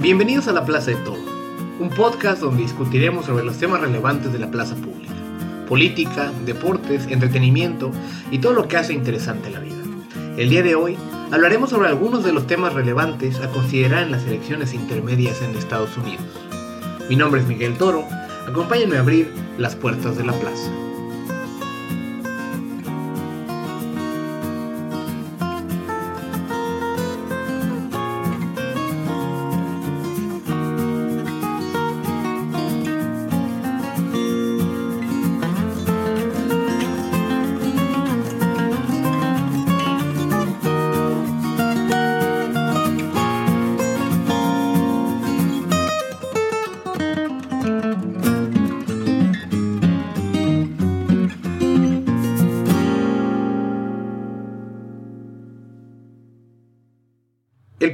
Bienvenidos a La Plaza de Todo, un podcast donde discutiremos sobre los temas relevantes de la plaza pública, política, deportes, entretenimiento y todo lo que hace interesante la vida. El día de hoy hablaremos sobre algunos de los temas relevantes a considerar en las elecciones intermedias en Estados Unidos. Mi nombre es Miguel Toro, acompáñenme a abrir las puertas de la plaza.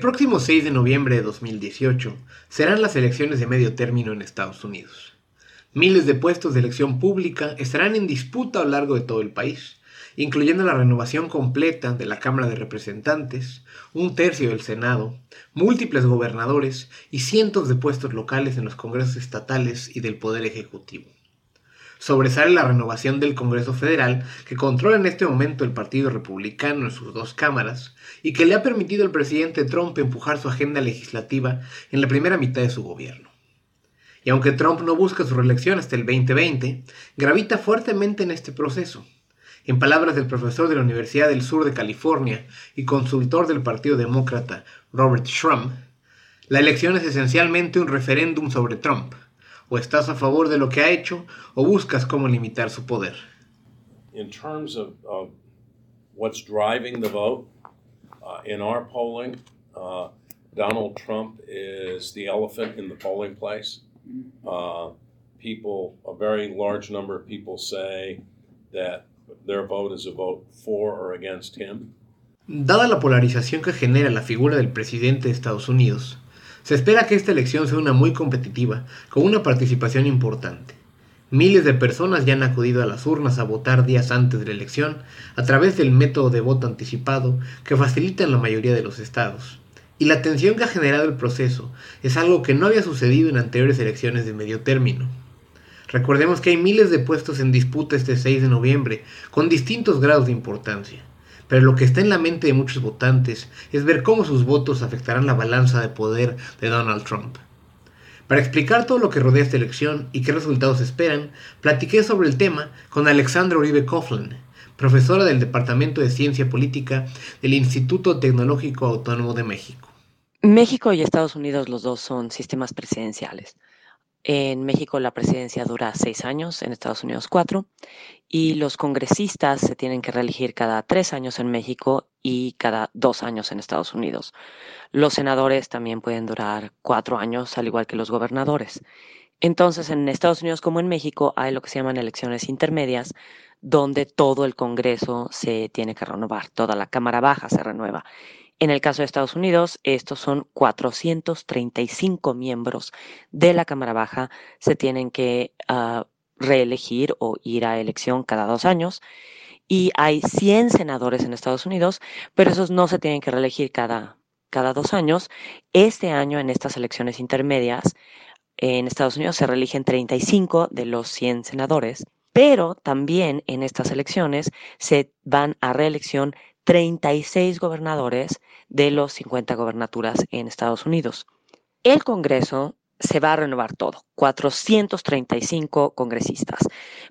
Próximo 6 de noviembre de 2018 serán las elecciones de medio término en Estados Unidos. Miles de puestos de elección pública estarán en disputa a lo largo de todo el país, incluyendo la renovación completa de la Cámara de Representantes, un tercio del Senado, múltiples gobernadores y cientos de puestos locales en los congresos estatales y del Poder Ejecutivo sobresale la renovación del Congreso Federal, que controla en este momento el Partido Republicano en sus dos cámaras, y que le ha permitido al presidente Trump empujar su agenda legislativa en la primera mitad de su gobierno. Y aunque Trump no busca su reelección hasta el 2020, gravita fuertemente en este proceso. En palabras del profesor de la Universidad del Sur de California y consultor del Partido Demócrata Robert Shrum, la elección es esencialmente un referéndum sobre Trump o estás a favor de lo que ha hecho o buscas cómo limitar su poder. In terms of, of what's driving the vote, uh, in our polling, uh, Donald Trump is the elephant in the polling place. Uh, people, a very large number of people say that their vote is a vote for or against him. Dada la polarización que genera la figura del presidente de Estados Unidos, se espera que esta elección sea una muy competitiva, con una participación importante. Miles de personas ya han acudido a las urnas a votar días antes de la elección a través del método de voto anticipado que facilita en la mayoría de los estados. Y la tensión que ha generado el proceso es algo que no había sucedido en anteriores elecciones de medio término. Recordemos que hay miles de puestos en disputa este 6 de noviembre, con distintos grados de importancia pero lo que está en la mente de muchos votantes es ver cómo sus votos afectarán la balanza de poder de Donald Trump. Para explicar todo lo que rodea esta elección y qué resultados esperan, platiqué sobre el tema con Alexandra Uribe Coughlin, profesora del Departamento de Ciencia Política del Instituto Tecnológico Autónomo de México. México y Estados Unidos los dos son sistemas presidenciales. En México la presidencia dura seis años, en Estados Unidos cuatro, y los congresistas se tienen que reelegir cada tres años en México y cada dos años en Estados Unidos. Los senadores también pueden durar cuatro años, al igual que los gobernadores. Entonces, en Estados Unidos como en México hay lo que se llaman elecciones intermedias, donde todo el Congreso se tiene que renovar, toda la Cámara Baja se renueva. En el caso de Estados Unidos, estos son 435 miembros de la Cámara Baja, se tienen que uh, reelegir o ir a elección cada dos años. Y hay 100 senadores en Estados Unidos, pero esos no se tienen que reelegir cada, cada dos años. Este año, en estas elecciones intermedias, en Estados Unidos se reeligen 35 de los 100 senadores, pero también en estas elecciones se van a reelección 36 gobernadores de los 50 gobernaturas en Estados Unidos. El Congreso se va a renovar todo, 435 congresistas.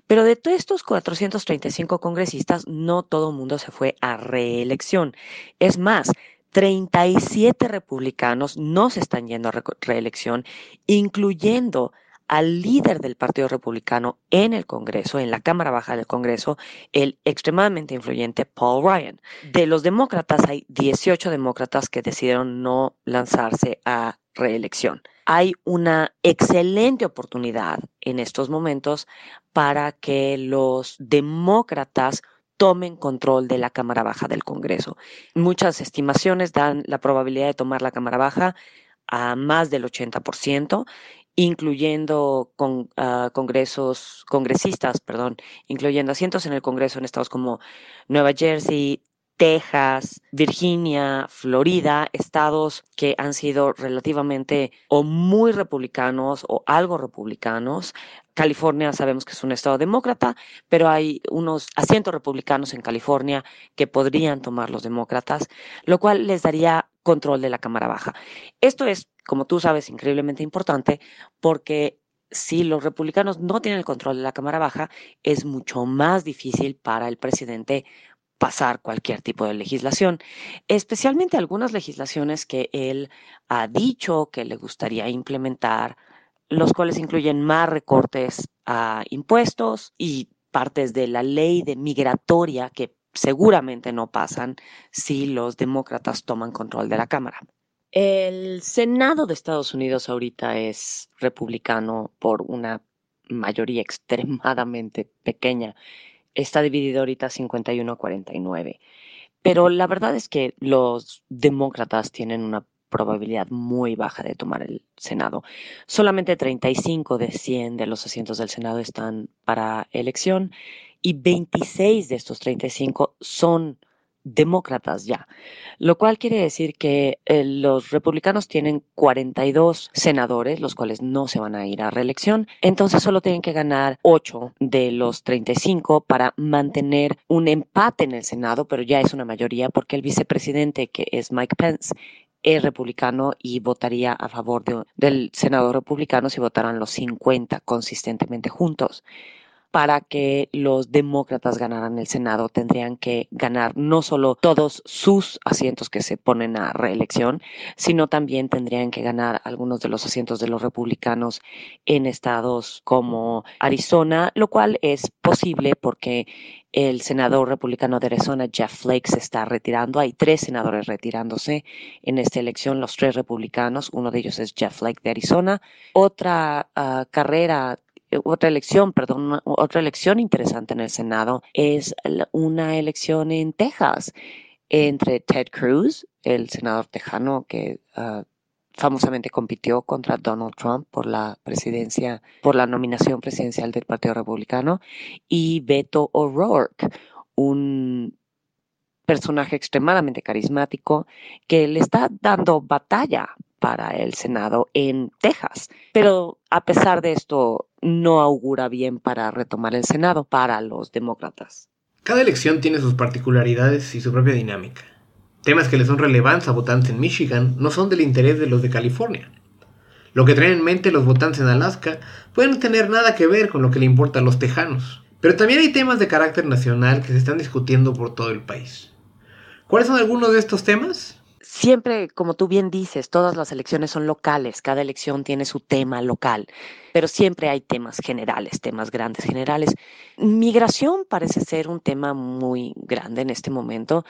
Pero de todos estos 435 congresistas, no todo el mundo se fue a reelección. Es más, 37 republicanos no se están yendo a reelección, incluyendo al líder del Partido Republicano en el Congreso, en la Cámara Baja del Congreso, el extremadamente influyente Paul Ryan. De los demócratas hay 18 demócratas que decidieron no lanzarse a reelección. Hay una excelente oportunidad en estos momentos para que los demócratas tomen control de la Cámara Baja del Congreso. Muchas estimaciones dan la probabilidad de tomar la Cámara Baja a más del 80% incluyendo con, uh, congresos, congresistas, perdón, incluyendo asientos en el Congreso en estados como Nueva Jersey, Texas, Virginia, Florida, estados que han sido relativamente o muy republicanos o algo republicanos. California sabemos que es un estado demócrata, pero hay unos asientos republicanos en California que podrían tomar los demócratas, lo cual les daría control de la Cámara Baja. Esto es, como tú sabes, increíblemente importante porque si los republicanos no tienen el control de la Cámara Baja, es mucho más difícil para el presidente pasar cualquier tipo de legislación, especialmente algunas legislaciones que él ha dicho que le gustaría implementar, los cuales incluyen más recortes a impuestos y partes de la ley de migratoria que seguramente no pasan si los demócratas toman control de la Cámara. El Senado de Estados Unidos ahorita es republicano por una mayoría extremadamente pequeña. Está dividido ahorita 51 a 49. Pero la verdad es que los demócratas tienen una probabilidad muy baja de tomar el Senado. Solamente 35 de 100 de los asientos del Senado están para elección y 26 de estos 35 son demócratas ya, lo cual quiere decir que eh, los republicanos tienen 42 senadores, los cuales no se van a ir a reelección, entonces solo tienen que ganar 8 de los 35 para mantener un empate en el Senado, pero ya es una mayoría porque el vicepresidente, que es Mike Pence, es republicano y votaría a favor del Senado republicano si votaran los 50 consistentemente juntos para que los demócratas ganaran el Senado tendrían que ganar no solo todos sus asientos que se ponen a reelección, sino también tendrían que ganar algunos de los asientos de los republicanos en estados como Arizona, lo cual es posible porque el senador republicano de Arizona, Jeff Flake, se está retirando. Hay tres senadores retirándose en esta elección, los tres republicanos. Uno de ellos es Jeff Flake de Arizona. Otra ah, carrera otra elección, perdón, otra elección interesante en el Senado es una elección en Texas entre Ted Cruz, el senador tejano que ah, famosamente compitió contra Donald Trump por la presidencia, por la nominación presidencial del Partido Republicano, y Beto O'Rourke, un personaje extremadamente carismático que le está dando batalla para el Senado en Texas. Pero a pesar de esto, no augura bien para retomar el Senado para los demócratas. Cada elección tiene sus particularidades y su propia dinámica. Temas que le son relevantes a votantes en Michigan no son del interés de los de California. Lo que traen en mente los votantes en Alaska pueden no tener nada que ver con lo que le importa a los tejanos. Pero también hay temas de carácter nacional que se están discutiendo por todo el país. ¿Cuáles son algunos de estos temas? Siempre, como tú bien dices, todas las elecciones son locales, cada elección tiene su tema local, pero siempre hay temas generales, temas grandes generales. Migración parece ser un tema muy grande en este momento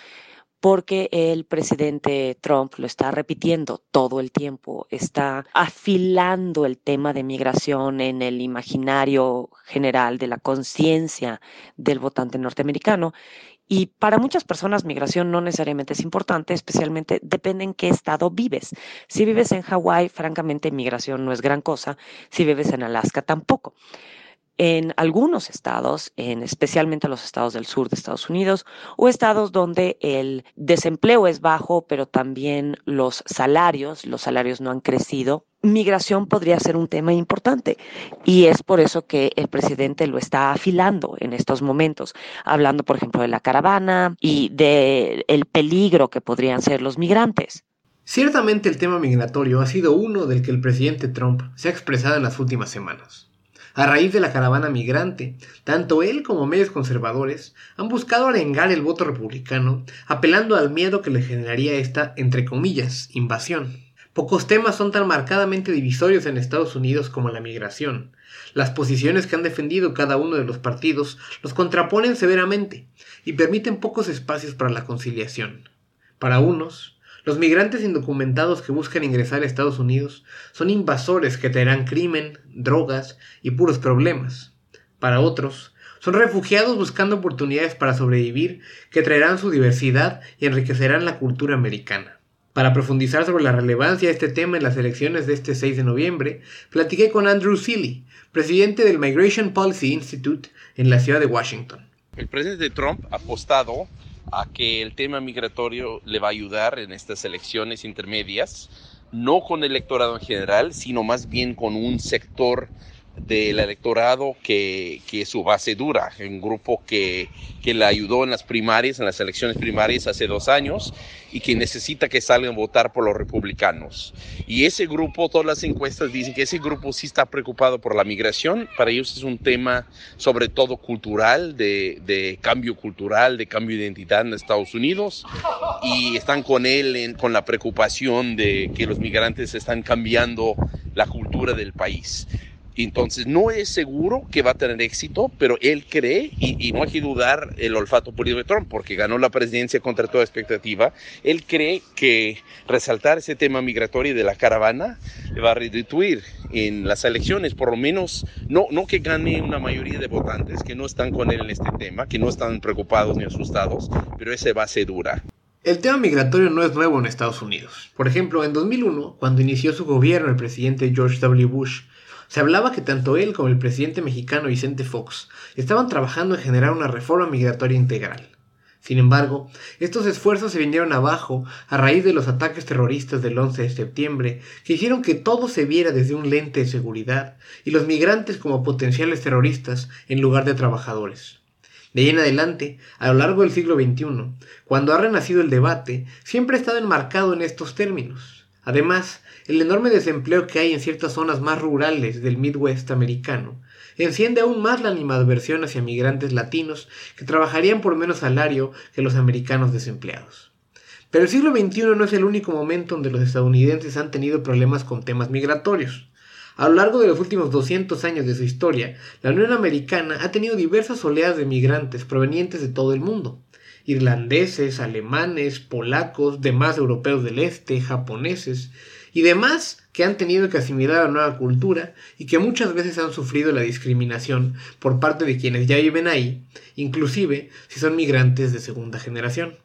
porque el presidente Trump lo está repitiendo todo el tiempo, está afilando el tema de migración en el imaginario general de la conciencia del votante norteamericano y para muchas personas migración no necesariamente es importante, especialmente depende en qué estado vives. Si vives en Hawái, francamente migración no es gran cosa. Si vives en Alaska, tampoco. En algunos estados, en especialmente los estados del sur de Estados Unidos, o estados donde el desempleo es bajo, pero también los salarios, los salarios no han crecido, migración podría ser un tema importante y es por eso que el presidente lo está afilando en estos momentos, hablando por ejemplo de la caravana y del el peligro que podrían ser los migrantes. Ciertamente el tema migratorio ha sido uno del que el presidente Trump se ha expresado en las últimas semanas. A raíz de la caravana migrante, tanto él como medios conservadores han buscado arengar el voto republicano, apelando al miedo que le generaría esta, entre comillas, invasión. Pocos temas son tan marcadamente divisorios en Estados Unidos como la migración. Las posiciones que han defendido cada uno de los partidos los contraponen severamente y permiten pocos espacios para la conciliación. Para unos, los migrantes indocumentados que buscan ingresar a Estados Unidos son invasores que traerán crimen, drogas y puros problemas. Para otros, son refugiados buscando oportunidades para sobrevivir que traerán su diversidad y enriquecerán la cultura americana. Para profundizar sobre la relevancia de este tema en las elecciones de este 6 de noviembre, platiqué con Andrew Seeley, presidente del Migration Policy Institute en la ciudad de Washington. El presidente Trump ha apostado a que el tema migratorio le va a ayudar en estas elecciones intermedias, no con el electorado en general, sino más bien con un sector del electorado que, que su base dura, un grupo que, que le ayudó en las primarias, en las elecciones primarias hace dos años y que necesita que salgan a votar por los republicanos. Y ese grupo, todas las encuestas dicen que ese grupo sí está preocupado por la migración, para ellos es un tema sobre todo cultural, de, de cambio cultural, de cambio de identidad en Estados Unidos y están con él en, con la preocupación de que los migrantes están cambiando la cultura del país. Entonces, no es seguro que va a tener éxito, pero él cree, y, no hay que dudar el olfato político de Trump, porque ganó la presidencia contra toda expectativa, él cree que resaltar ese tema migratorio de la caravana le va a restituir en las elecciones, por lo menos, no, no que gane una mayoría de votantes que no están con él en este tema, que no están preocupados ni asustados, pero esa base dura. El tema migratorio no es nuevo en Estados Unidos. Por ejemplo, en 2001, cuando inició su gobierno el presidente George W. Bush, se hablaba que tanto él como el presidente mexicano Vicente Fox estaban trabajando en generar una reforma migratoria integral. Sin embargo, estos esfuerzos se vinieron abajo a raíz de los ataques terroristas del 11 de septiembre, que hicieron que todo se viera desde un lente de seguridad y los migrantes como potenciales terroristas en lugar de trabajadores. De ahí en adelante, a lo largo del siglo XXI, cuando ha renacido el debate, siempre ha estado enmarcado en estos términos. Además, el enorme desempleo que hay en ciertas zonas más rurales del Midwest americano enciende aún más la animadversión hacia migrantes latinos que trabajarían por menos salario que los americanos desempleados. Pero el siglo XXI no es el único momento donde los estadounidenses han tenido problemas con temas migratorios. A lo largo de los últimos 200 años de su historia, la Unión Americana ha tenido diversas oleadas de migrantes provenientes de todo el mundo. Irlandeses, alemanes, polacos, demás europeos del este, japoneses, y demás que han tenido que asimilar a la nueva cultura y que muchas veces han sufrido la discriminación por parte de quienes ya viven ahí, inclusive si son migrantes de segunda generación.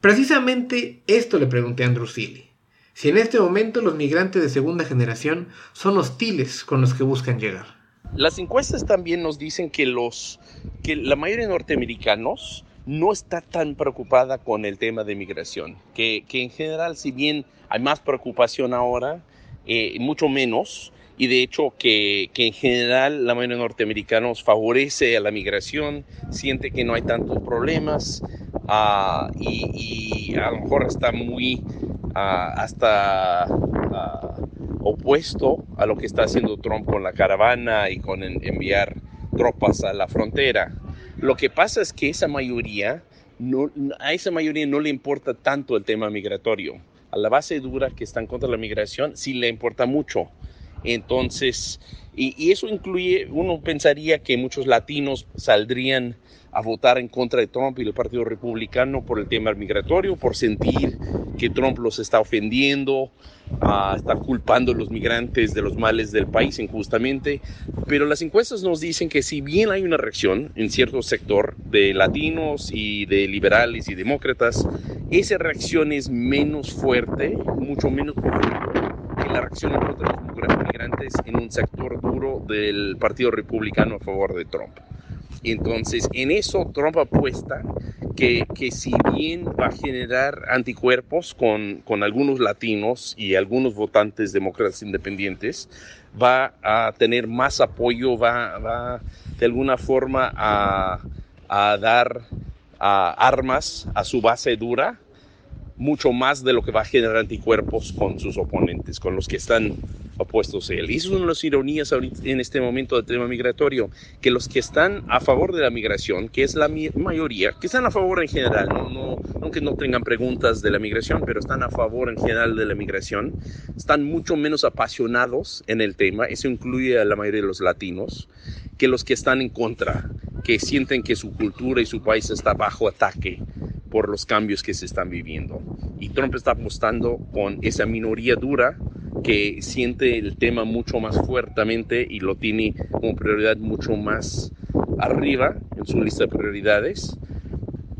Precisamente esto le pregunté a Andrew Seeley. Si en este momento los migrantes de segunda generación son hostiles con los que buscan llegar. Las encuestas también nos dicen que, los, que la mayoría de norteamericanos no está tan preocupada con el tema de migración, que, que en general, si bien hay más preocupación ahora, eh, mucho menos, y de hecho que, que, en general la mayoría de norteamericanos favorece a la migración, siente que no hay tantos problemas uh, y, y, a lo mejor está muy uh, hasta uh, opuesto a lo que está haciendo Trump con la caravana y con en, enviar tropas a la frontera. Lo que pasa es que esa mayoría, no, a esa mayoría no le importa tanto el tema migratorio. A la base dura que están contra la migración sí le importa mucho. Entonces, y, eso incluye, uno pensaría que muchos latinos saldrían a votar en contra de Trump y el Partido Republicano por el tema migratorio, por sentir que Trump los está ofendiendo, uh, está culpando a los migrantes de los males del país injustamente. Pero las encuestas nos dicen que si bien hay una reacción en cierto sector de latinos y de liberales y demócratas, esa reacción es menos fuerte, mucho menos la reacción en contra de los migrantes en un sector duro del Partido Republicano a favor de Trump. Entonces, en eso Trump apuesta que, que, si bien va a generar anticuerpos con, con, algunos latinos y algunos votantes demócratas independientes, va a tener más apoyo, va, va de alguna forma a, a dar a armas a su base dura mucho más de lo que va a generar anticuerpos con sus oponentes, con los que están opuestos a él. Y eso es una de las ironías en este momento del tema migratorio, que los que están a favor de la migración, que es la mayoría, que están a favor en general, no, no, aunque no tengan preguntas de la migración, pero están a favor en general de la migración, están mucho menos apasionados en el tema, eso incluye a la mayoría de los latinos, que los que están en contra, que sienten que su cultura y su país está bajo ataque por los cambios que se están viviendo. Y Trump está apostando con esa minoría dura que siente el tema mucho más fuertemente y lo tiene como prioridad mucho más arriba en su lista de prioridades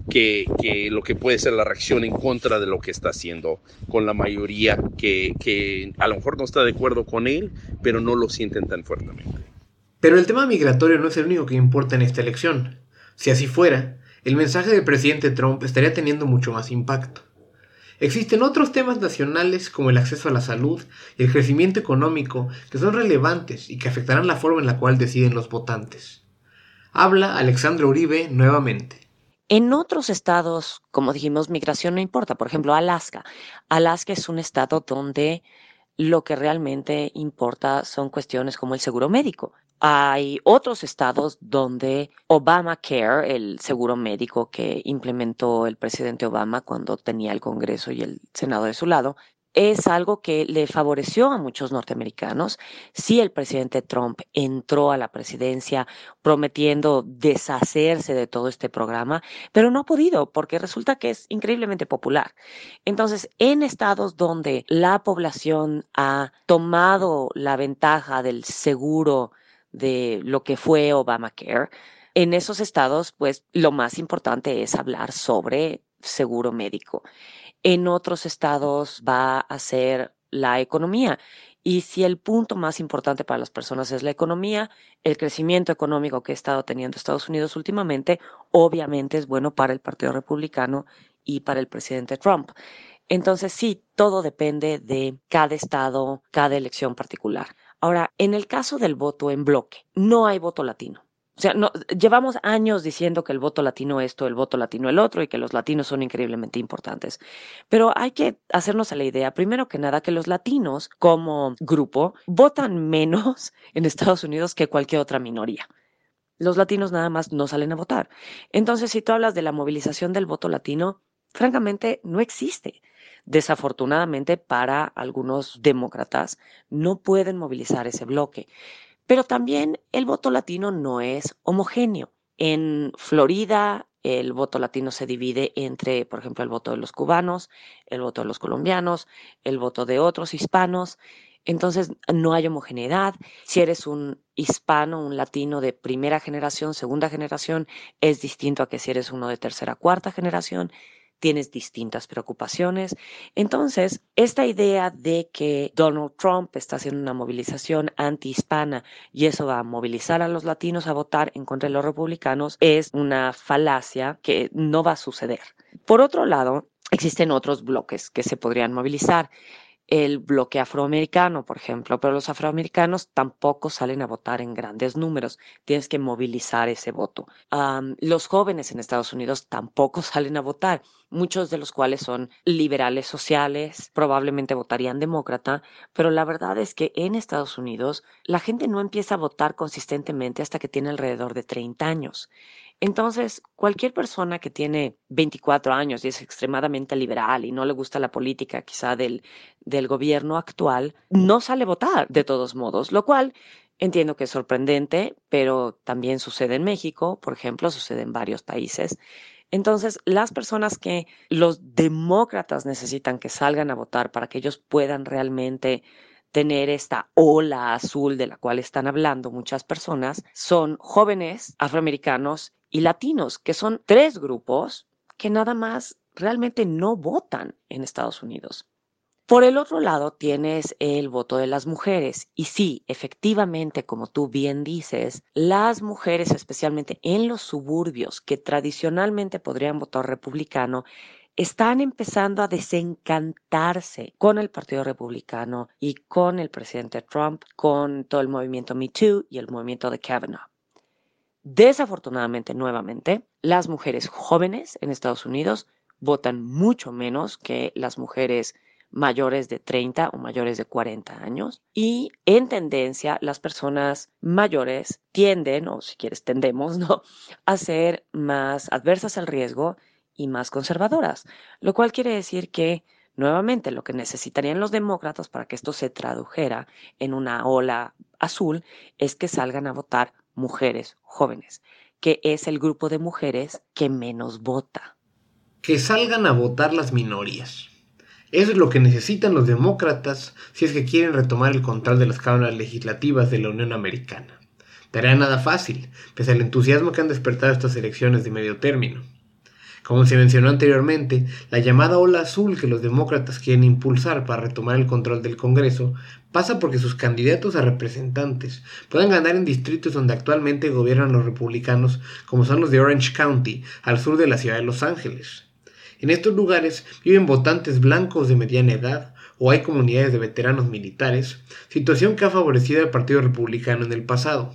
que, lo que puede ser la reacción en contra de lo que está haciendo con la mayoría que a lo mejor no está de acuerdo con él, pero no lo sienten tan fuertemente. Pero el tema migratorio no es el único que importa en esta elección. Si así fuera, el mensaje del presidente Trump estaría teniendo mucho más impacto. Existen otros temas nacionales como el acceso a la salud y el crecimiento económico que son relevantes y que afectarán la forma en la cual deciden los votantes. Habla Alexandra Uribe nuevamente. En otros estados, como dijimos, migración no importa. Por ejemplo, Alaska. Alaska es un estado donde lo que realmente importa son cuestiones como el seguro médico. Hay otros estados donde Obamacare, el seguro médico que implementó el presidente Obama cuando tenía el Congreso y el Senado de su lado, es algo que le favoreció a muchos norteamericanos. Sí, el presidente Trump entró a la presidencia prometiendo deshacerse de todo este programa, pero no ha podido porque resulta que es increíblemente popular. Entonces, en estados donde la población ha tomado la ventaja del seguro de lo que fue Obamacare, en esos estados, pues lo más importante es hablar sobre seguro médico. En otros estados va a ser la economía. Y si el punto más importante para las personas es la economía, el crecimiento económico que ha estado teniendo Estados Unidos últimamente, obviamente es bueno para el Partido Republicano y para el presidente Trump. Entonces sí, todo depende de cada estado, cada elección particular. Ahora, en el caso del voto en bloque, no hay voto latino. O sea, no, llevamos años diciendo que el voto latino esto, el voto latino el otro y que los latinos son increíblemente importantes. Pero hay que hacernos a la idea, primero que nada, que los latinos como grupo votan menos en Estados Unidos que cualquier otra minoría. Los latinos nada más no salen a votar. Entonces, si tú hablas de la movilización del voto latino, francamente no existe. Desafortunadamente para algunos demócratas no pueden movilizar ese bloque. Pero también el voto latino no es homogéneo. En Florida el voto latino se divide entre, por ejemplo, el voto de los cubanos, el voto de los colombianos, el voto de otros hispanos. Entonces, no hay homogeneidad. Si eres un hispano, un latino de primera generación, segunda generación, es distinto a que si eres uno de tercera, cuarta generación tienes distintas preocupaciones. Entonces, esta idea de que Donald Trump está haciendo una movilización anti-hispana y eso va a movilizar a los latinos a votar en contra de los republicanos es una falacia que no va a suceder. Por otro lado, existen otros bloques que se podrían movilizar el bloque afroamericano, por ejemplo, pero los afroamericanos tampoco salen a votar en grandes números. Tienes que movilizar ese voto. los jóvenes en Estados Unidos tampoco salen a votar, muchos de los cuales son liberales sociales, probablemente votarían demócrata, pero la verdad es que en Estados Unidos la gente no empieza a votar consistentemente hasta que tiene alrededor de 30 años. Entonces, cualquier persona que tiene 24 años y es extremadamente liberal y no le gusta la política quizá del, del gobierno actual, no sale a votar de todos modos, lo cual entiendo que es sorprendente, pero también sucede en México, por ejemplo, sucede en varios países. Entonces, las personas que los demócratas necesitan que salgan a votar para que ellos puedan realmente tener esta ola azul de la cual están hablando muchas personas, son jóvenes afroamericanos y latinos, que son tres grupos que nada más realmente no votan en Estados Unidos. Por el otro lado tienes el voto de las mujeres. Y sí, efectivamente, como tú bien dices, las mujeres, especialmente en los suburbios que tradicionalmente podrían votar republicano, están empezando a desencantarse con el Partido Republicano y con el presidente Trump, con todo el movimiento Me Too y el movimiento de Kavanaugh. Desafortunadamente, nuevamente, las mujeres jóvenes en Estados Unidos votan mucho menos que las mujeres mayores de 30 o mayores de 40 años. Y en tendencia, las personas mayores tienden, o si quieres tendemos, ¿no? a ser más adversas al riesgo y más conservadoras, lo cual quiere decir que Nuevamente, lo que necesitarían los demócratas para que esto se tradujera en una ola azul es que salgan a votar mujeres jóvenes, que es el grupo de mujeres que menos vota. Que salgan a votar las minorías. Eso es lo que necesitan los demócratas si es que quieren retomar el control de las cámaras legislativas de la Unión Americana. Tarea nada fácil, pese al entusiasmo que han despertado estas elecciones de medio término. Como se mencionó anteriormente, la llamada ola azul que los demócratas quieren impulsar para retomar el control del Congreso pasa porque sus candidatos a representantes puedan ganar en distritos donde actualmente gobiernan los republicanos, como son los de Orange County, al sur de la ciudad de Los Ángeles. En estos lugares viven votantes blancos de mediana edad o hay comunidades de veteranos militares, situación que ha favorecido al Partido Republicano en el pasado.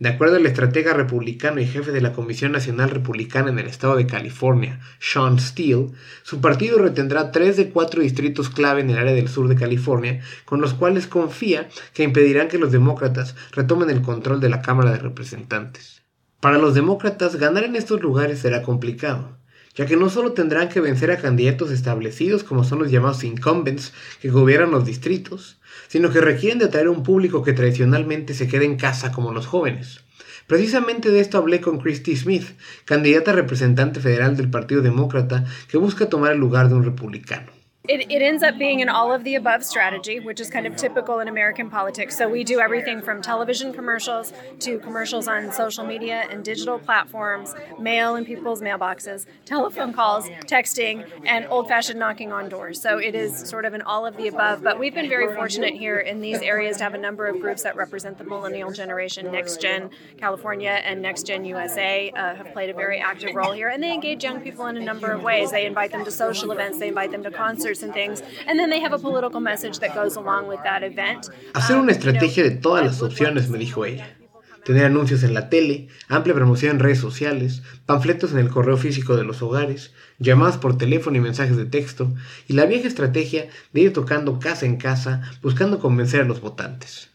De acuerdo al estratega republicano y jefe de la Comisión Nacional Republicana en el estado de California, Sean Steele, su partido retendrá tres de cuatro distritos clave en el área del sur de California, con los cuales confía que impedirán que los demócratas retomen el control de la Cámara de Representantes. Para los demócratas, ganar en estos lugares será complicado, ya que no solo tendrán que vencer a candidatos establecidos como son los llamados incumbents que gobiernan los distritos, sino que requieren de atraer un público que tradicionalmente se queda en casa como los jóvenes. Precisamente de esto hablé con Christy Smith, candidata a representante federal del Partido Demócrata que busca tomar el lugar de un republicano. It, it ends up being an all of the above strategy, which is kind of typical in American politics. So we do everything from television commercials to commercials on social media and digital platforms, mail in people's mailboxes, telephone calls, texting, and old fashioned knocking on doors. So it is sort of an all of the above. But we've been very fortunate here in these areas to have a number of groups that represent the millennial generation. Next Gen California and Next Gen USA uh, have played a very active role here. And they engage young people in a number of ways. They invite them to social events, they invite them to concerts Hacer una estrategia de todas las opciones, me dijo ella. Tener anuncios en la tele, amplia promoción en redes sociales, panfletos en el correo físico de los hogares, llamadas por teléfono y mensajes de texto, y la vieja estrategia de ir tocando casa en casa buscando convencer a los votantes.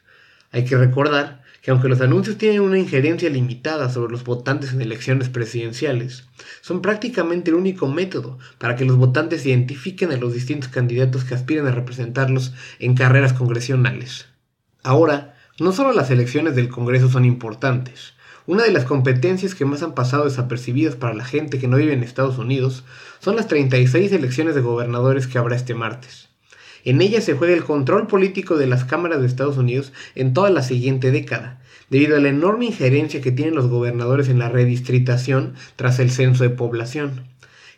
Hay que recordar que aunque los anuncios tienen una injerencia limitada sobre los votantes en elecciones presidenciales, son prácticamente el único método para que los votantes identifiquen a los distintos candidatos que aspiran a representarlos en carreras congresionales. Ahora, no solo las elecciones del Congreso son importantes, una de las competencias que más han pasado desapercibidas para la gente que no vive en Estados Unidos son las 36 elecciones de gobernadores que habrá este martes. En ella se juega el control político de las cámaras de Estados Unidos en toda la siguiente década, debido a la enorme injerencia que tienen los gobernadores en la redistritación tras el censo de población.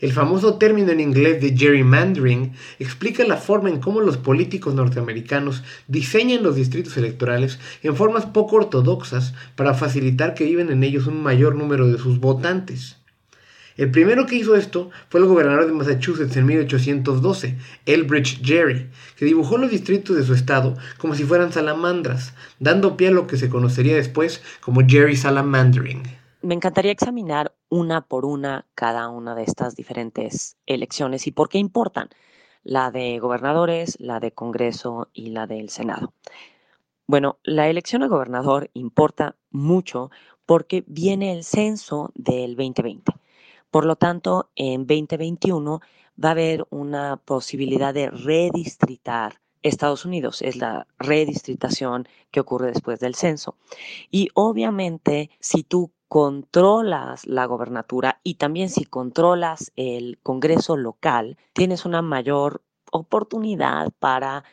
El famoso término en inglés de gerrymandering explica la forma en cómo los políticos norteamericanos diseñan los distritos electorales en formas poco ortodoxas para facilitar que viven en ellos un mayor número de sus votantes. El primero que hizo esto fue el gobernador de Massachusetts en 1812, Elbridge Gerry, que dibujó los distritos de su estado como si fueran salamandras, dando pie a lo que se conocería después como Jerry Salamandering. Me encantaría examinar una por una cada una de estas diferentes elecciones y por qué importan, la de gobernadores, la de Congreso y la del Senado. Bueno, la elección de gobernador importa mucho porque viene el censo del 2020. Por lo tanto, en 2021 va a haber una posibilidad de redistritar Estados Unidos. Es la redistritación que ocurre después del censo. Y obviamente, si tú controlas la gobernatura y también si controlas el Congreso local, tienes una mayor oportunidad para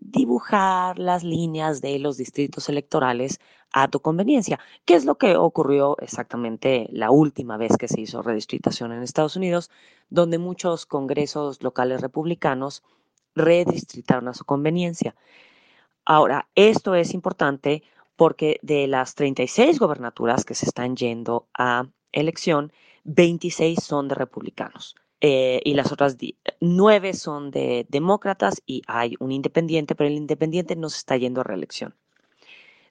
dibujar las líneas de los distritos electorales a tu conveniencia, ¿Qué es lo que ocurrió exactamente la última vez que se hizo redistritación en Estados Unidos, donde muchos congresos locales republicanos redistritaron a su conveniencia. Ahora, esto es importante porque de las 36 gobernaturas que se están yendo a elección, 26 son de republicanos. Eh, y las otras nueve son de demócratas y hay un independiente, pero el independiente no se está yendo a reelección.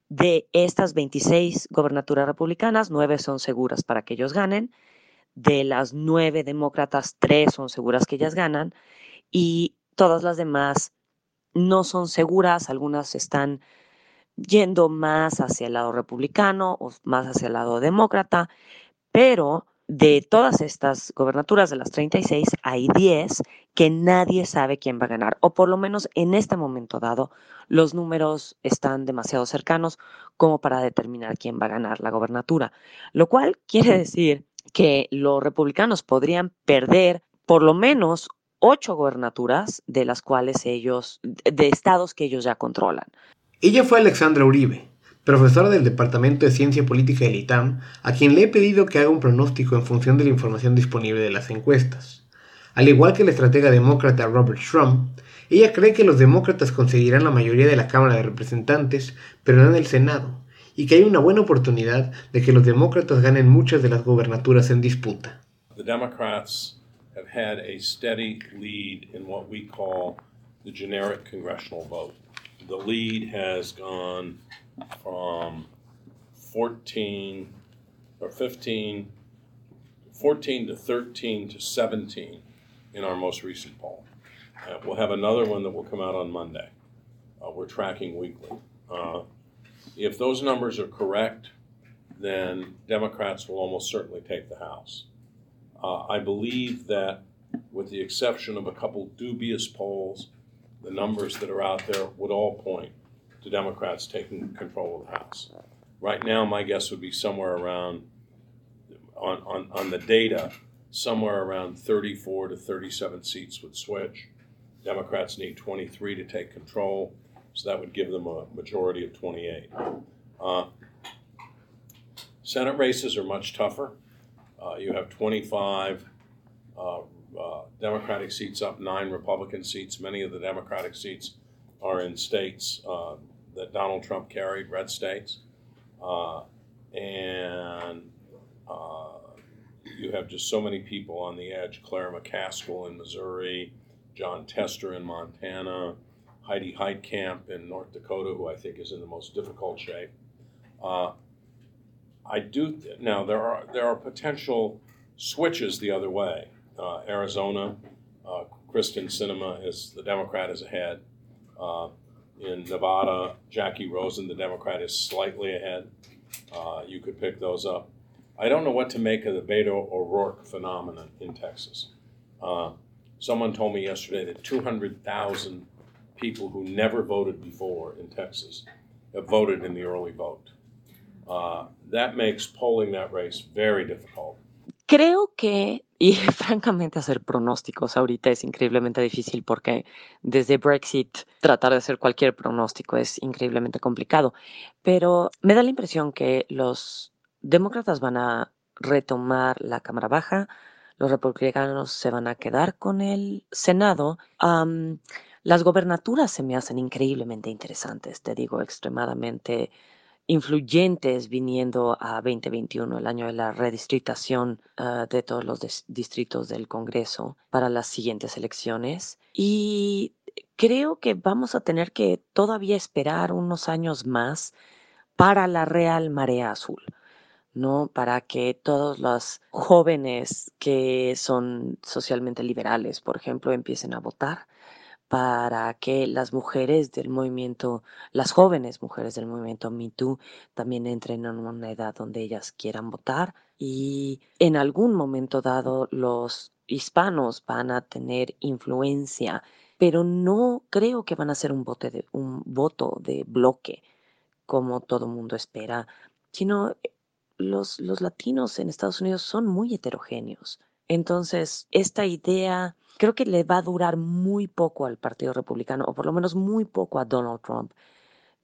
De estas 26 gobernaturas republicanas, nueve son seguras para que ellos ganen. De las nueve demócratas, tres son seguras que ellas ganan. Y todas las demás no son seguras, algunas están yendo más hacia el lado republicano o más hacia el lado demócrata, pero de todas estas gobernaturas, de las 36, hay 10 que nadie sabe quién va a ganar, o por lo menos en este momento dado, los números están demasiado cercanos como para determinar quién va a ganar la gobernatura, lo cual quiere decir que los republicanos podrían perder por lo menos ocho gobernaturas de las cuales ellos, de estados que ellos ya controlan. Ella fue Alexandra Uribe, profesora del Departamento de Ciencia Política del ITAM, a quien le he pedido que haga un pronóstico en función de la información disponible de las encuestas. Al igual que el estratega demócrata Robert Trump, ella cree que los demócratas conseguirán la mayoría de la Cámara de Representantes, pero no en el Senado, y que hay una buena oportunidad de que los demócratas ganen muchas de las gobernaturas en disputa. The Democrats have had a steady lead in what we call the generic congressional vote. The lead has gone from 14 or 15, 14 to 13 to 17 in our most recent poll. Uh, we'll have another one that will come out on Monday. Uh, we're tracking weekly. Uh, if those numbers are correct, then Democrats will almost certainly take the House. Uh, I believe that, with the exception of a couple dubious polls, the numbers that are out there would all point to Democrats taking control of the House. Right now, my guess would be somewhere around, on, on, on the data, somewhere around 34 to 37 seats would switch. Democrats need 23 to take control, so that would give them a majority of 28. Uh, Senate races are much tougher. Uh, you have 25 uh, uh, Democratic seats up, nine Republican seats. Many of the Democratic seats are in states uh, that Donald Trump carried, red states. Uh, and uh, you have just so many people on the edge Claire McCaskill in Missouri, John Tester in Montana, Heidi Heitkamp in North Dakota, who I think is in the most difficult shape. Uh, I do now. There are there are potential switches the other way. Uh, Arizona, uh, Kristen Cinema is the Democrat is ahead. Uh, in Nevada, Jackie Rosen, the Democrat, is slightly ahead. Uh, you could pick those up. I don't know what to make of the Beto O'Rourke phenomenon in Texas. Uh, someone told me yesterday that 200,000 people who never voted before in Texas have voted in the early vote. Uh, that makes polling that race very difficult. Creo que, y francamente hacer pronósticos ahorita es increíblemente difícil porque desde Brexit tratar de hacer cualquier pronóstico es increíblemente complicado, pero me da la impresión que los demócratas van a retomar la Cámara Baja, los republicanos se van a quedar con el Senado. las gobernaturas se me hacen increíblemente interesantes, te digo, extremadamente influyentes viniendo a 2021, el año de la redistritación ah, de todos los distritos del Congreso para las siguientes elecciones. Y creo que vamos a tener que todavía esperar unos años más para la real marea azul. ¿no? Para que todos los jóvenes que son socialmente liberales, por ejemplo, empiecen a votar para que las mujeres del movimiento, las jóvenes mujeres del movimiento MeToo también entren en una edad donde ellas quieran votar y en algún momento dado los hispanos van a tener influencia, pero no creo que van a ser un, de, un voto de bloque como todo mundo espera, sino eh, los, los latinos en Estados Unidos son muy heterogéneos. Entonces, esta idea creo que le va a durar muy poco al Partido Republicano, o por lo menos muy poco a Donald Trump,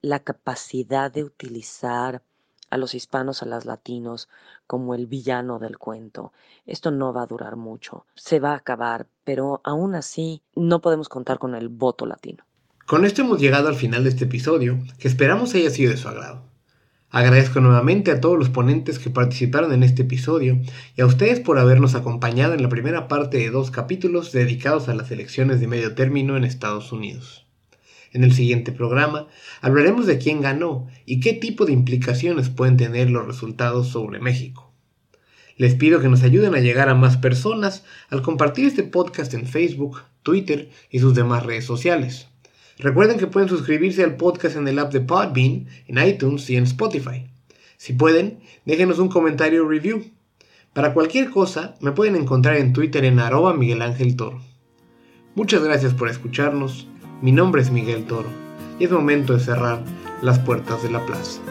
la capacidad de utilizar a los hispanos, a los latinos, como el villano del cuento. Esto no va a durar mucho, se va a acabar, pero aún así no podemos contar con el voto latino. Con esto hemos llegado al final de este episodio, que esperamos haya sido de su agrado. Agradezco nuevamente a todos los ponentes que participaron en este episodio y a ustedes por habernos acompañado en la primera parte de dos capítulos dedicados a las elecciones de medio término en Estados Unidos. En el siguiente programa hablaremos de quién ganó y qué tipo de implicaciones pueden tener los resultados sobre México. Les pido que nos ayuden a llegar a más personas al compartir este podcast en Facebook, Twitter y sus demás redes sociales. Recuerden que pueden suscribirse al podcast en el app de Podbean, en iTunes y en Spotify. Si pueden, déjenos un comentario o review. Para cualquier cosa, me pueden encontrar en Twitter en arroba Miguel Ángel Toro. Muchas gracias por escucharnos. Mi nombre es Miguel Toro y es momento de cerrar las puertas de la plaza.